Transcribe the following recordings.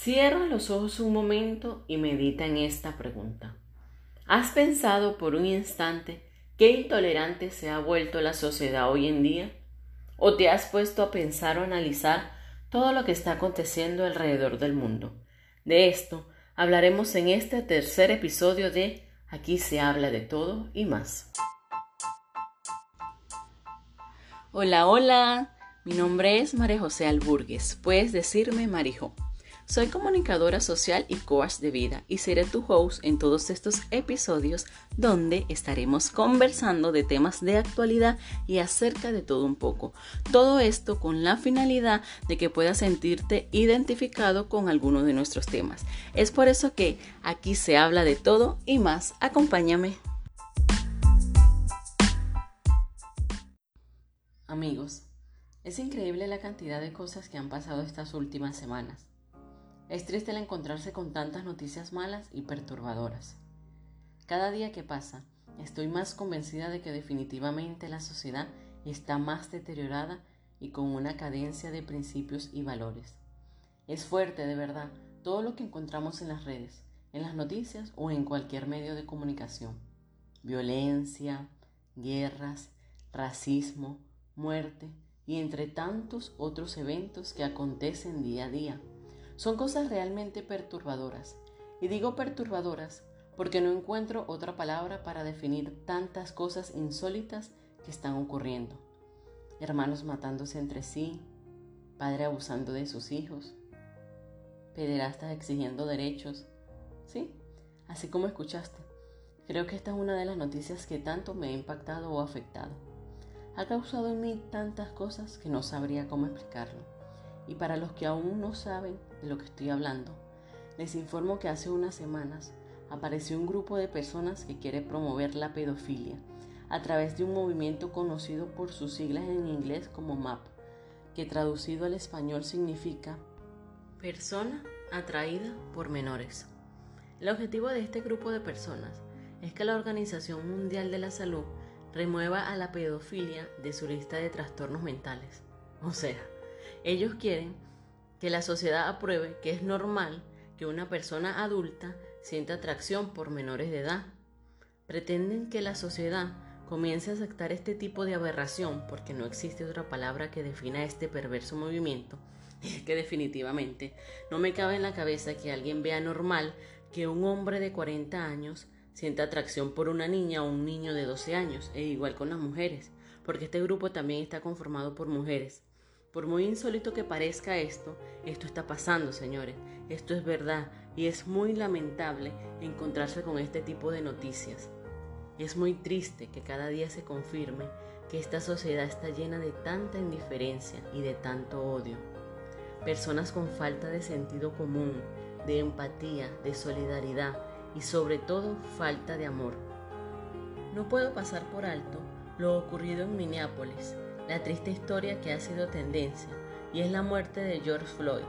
Cierra los ojos un momento y medita en esta pregunta. ¿Has pensado por un instante qué intolerante se ha vuelto la sociedad hoy en día? ¿O te has puesto a pensar o analizar todo lo que está aconteciendo alrededor del mundo? De esto hablaremos en este tercer episodio de Aquí se habla de todo y más. Hola, hola. Mi nombre es María José Alburgues. Puedes decirme Marijo. Soy comunicadora social y coach de vida y seré tu host en todos estos episodios donde estaremos conversando de temas de actualidad y acerca de todo un poco. Todo esto con la finalidad de que puedas sentirte identificado con alguno de nuestros temas. Es por eso que aquí se habla de todo y más. Acompáñame. Amigos, es increíble la cantidad de cosas que han pasado estas últimas semanas. Es triste el encontrarse con tantas noticias malas y perturbadoras. Cada día que pasa, estoy más convencida de que definitivamente la sociedad está más deteriorada y con una cadencia de principios y valores. Es fuerte, de verdad, todo lo que encontramos en las redes, en las noticias o en cualquier medio de comunicación. Violencia, guerras, racismo, muerte y entre tantos otros eventos que acontecen día a día. Son cosas realmente perturbadoras. Y digo perturbadoras porque no encuentro otra palabra para definir tantas cosas insólitas que están ocurriendo. Hermanos matándose entre sí, padre abusando de sus hijos, pederastas exigiendo derechos. Sí, así como escuchaste. Creo que esta es una de las noticias que tanto me ha impactado o afectado. Ha causado en mí tantas cosas que no sabría cómo explicarlo. Y para los que aún no saben de lo que estoy hablando, les informo que hace unas semanas apareció un grupo de personas que quiere promover la pedofilia a través de un movimiento conocido por sus siglas en inglés como MAP, que traducido al español significa persona atraída por menores. El objetivo de este grupo de personas es que la Organización Mundial de la Salud remueva a la pedofilia de su lista de trastornos mentales. O sea, ellos quieren que la sociedad apruebe que es normal que una persona adulta sienta atracción por menores de edad. Pretenden que la sociedad comience a aceptar este tipo de aberración porque no existe otra palabra que defina este perverso movimiento. Es que definitivamente no me cabe en la cabeza que alguien vea normal que un hombre de 40 años sienta atracción por una niña o un niño de 12 años, e igual con las mujeres, porque este grupo también está conformado por mujeres. Por muy insólito que parezca esto, esto está pasando, señores. Esto es verdad y es muy lamentable encontrarse con este tipo de noticias. Es muy triste que cada día se confirme que esta sociedad está llena de tanta indiferencia y de tanto odio. Personas con falta de sentido común, de empatía, de solidaridad y sobre todo falta de amor. No puedo pasar por alto lo ocurrido en Minneapolis, la triste historia que ha sido tendencia, y es la muerte de George Floyd,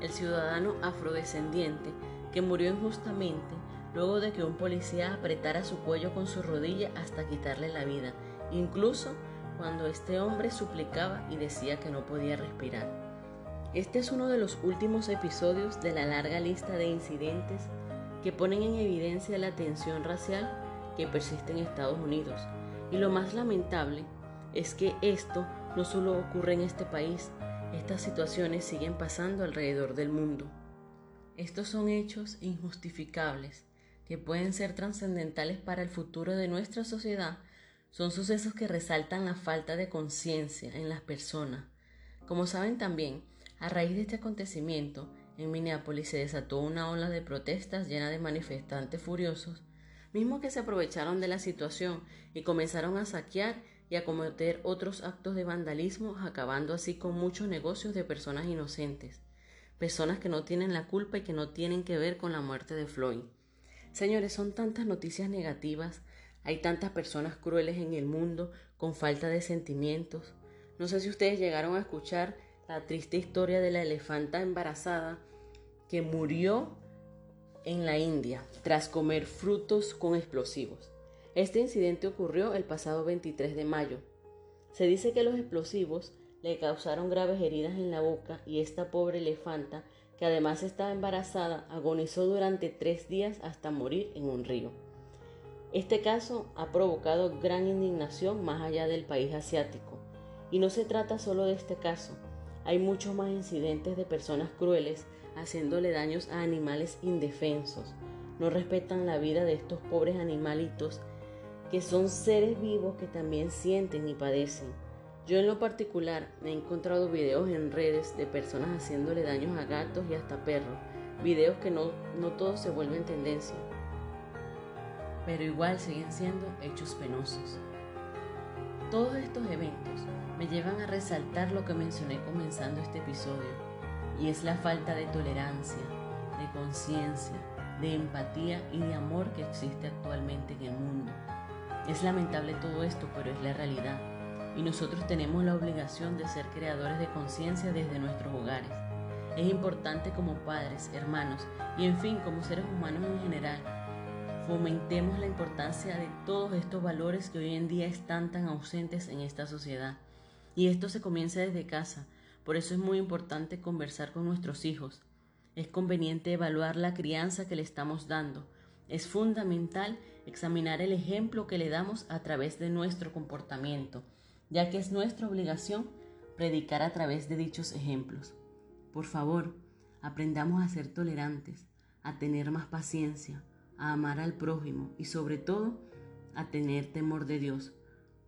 el ciudadano afrodescendiente que murió injustamente luego de que un policía apretara su cuello con su rodilla hasta quitarle la vida, incluso cuando este hombre suplicaba y decía que no podía respirar. Este es uno de los últimos episodios de la larga lista de incidentes que ponen en evidencia la tensión racial que persiste en Estados Unidos. Y lo más lamentable es que esto no solo ocurre en este país, estas situaciones siguen pasando alrededor del mundo. Estos son hechos injustificables que pueden ser trascendentales para el futuro de nuestra sociedad. Son sucesos que resaltan la falta de conciencia en las personas. Como saben también, a raíz de este acontecimiento, en Minneapolis se desató una ola de protestas llena de manifestantes furiosos, mismos que se aprovecharon de la situación y comenzaron a saquear y a cometer otros actos de vandalismo, acabando así con muchos negocios de personas inocentes, personas que no tienen la culpa y que no tienen que ver con la muerte de Floyd. Señores, son tantas noticias negativas, hay tantas personas crueles en el mundo con falta de sentimientos. No sé si ustedes llegaron a escuchar la triste historia de la elefanta embarazada que murió en la India tras comer frutos con explosivos. Este incidente ocurrió el pasado 23 de mayo. Se dice que los explosivos le causaron graves heridas en la boca y esta pobre elefanta, que además estaba embarazada, agonizó durante tres días hasta morir en un río. Este caso ha provocado gran indignación más allá del país asiático. Y no se trata solo de este caso. Hay muchos más incidentes de personas crueles haciéndole daños a animales indefensos. No respetan la vida de estos pobres animalitos que son seres vivos que también sienten y padecen. Yo en lo particular he encontrado videos en redes de personas haciéndole daños a gatos y hasta perros, videos que no, no todos se vuelven tendencia, pero igual siguen siendo hechos penosos. Todos estos eventos me llevan a resaltar lo que mencioné comenzando este episodio, y es la falta de tolerancia, de conciencia, de empatía y de amor que existe actualmente en el mundo. Es lamentable todo esto, pero es la realidad y nosotros tenemos la obligación de ser creadores de conciencia desde nuestros hogares. Es importante como padres, hermanos y en fin como seres humanos en general, fomentemos la importancia de todos estos valores que hoy en día están tan ausentes en esta sociedad. Y esto se comienza desde casa, por eso es muy importante conversar con nuestros hijos. Es conveniente evaluar la crianza que le estamos dando. Es fundamental examinar el ejemplo que le damos a través de nuestro comportamiento ya que es nuestra obligación predicar a través de dichos ejemplos. Por favor, aprendamos a ser tolerantes, a tener más paciencia, a amar al prójimo y sobre todo a tener temor de Dios,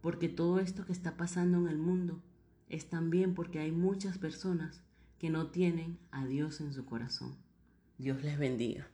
porque todo esto que está pasando en el mundo es también porque hay muchas personas que no tienen a Dios en su corazón. Dios les bendiga.